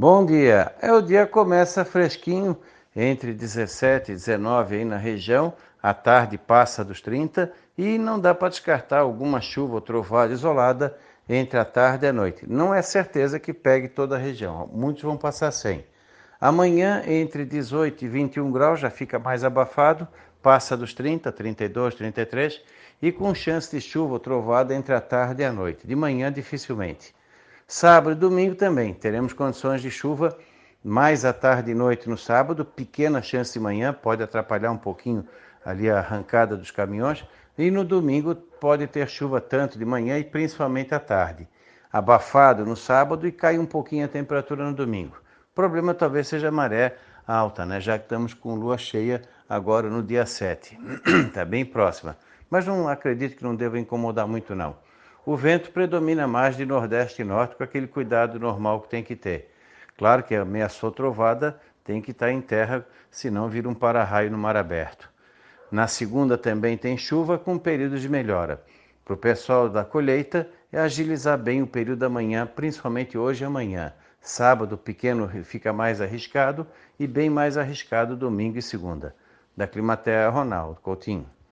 Bom dia. É o dia começa fresquinho, entre 17 e 19 aí na região, a tarde passa dos 30 e não dá para descartar alguma chuva ou trovada isolada entre a tarde e a noite. Não é certeza que pegue toda a região, muitos vão passar sem. Amanhã, entre 18 e 21 graus, já fica mais abafado, passa dos 30, 32, 33 e com chance de chuva ou trovada entre a tarde e a noite. De manhã, dificilmente. Sábado e domingo também teremos condições de chuva mais à tarde e noite no sábado, pequena chance de manhã, pode atrapalhar um pouquinho ali a arrancada dos caminhões, e no domingo pode ter chuva tanto de manhã e principalmente à tarde. Abafado no sábado e cai um pouquinho a temperatura no domingo. O problema talvez seja a maré alta, né? já que estamos com lua cheia agora no dia 7. Está bem próxima. Mas não acredito que não deva incomodar muito não o vento predomina mais de nordeste e norte com aquele cuidado normal que tem que ter. Claro que ameaçou trovada tem que estar em terra, senão vira um para-raio no mar aberto. Na segunda também tem chuva com períodos de melhora. Para o pessoal da colheita é agilizar bem o período da manhã, principalmente hoje e amanhã. Sábado pequeno fica mais arriscado e bem mais arriscado domingo e segunda. Da Climatea, Ronaldo Coutinho.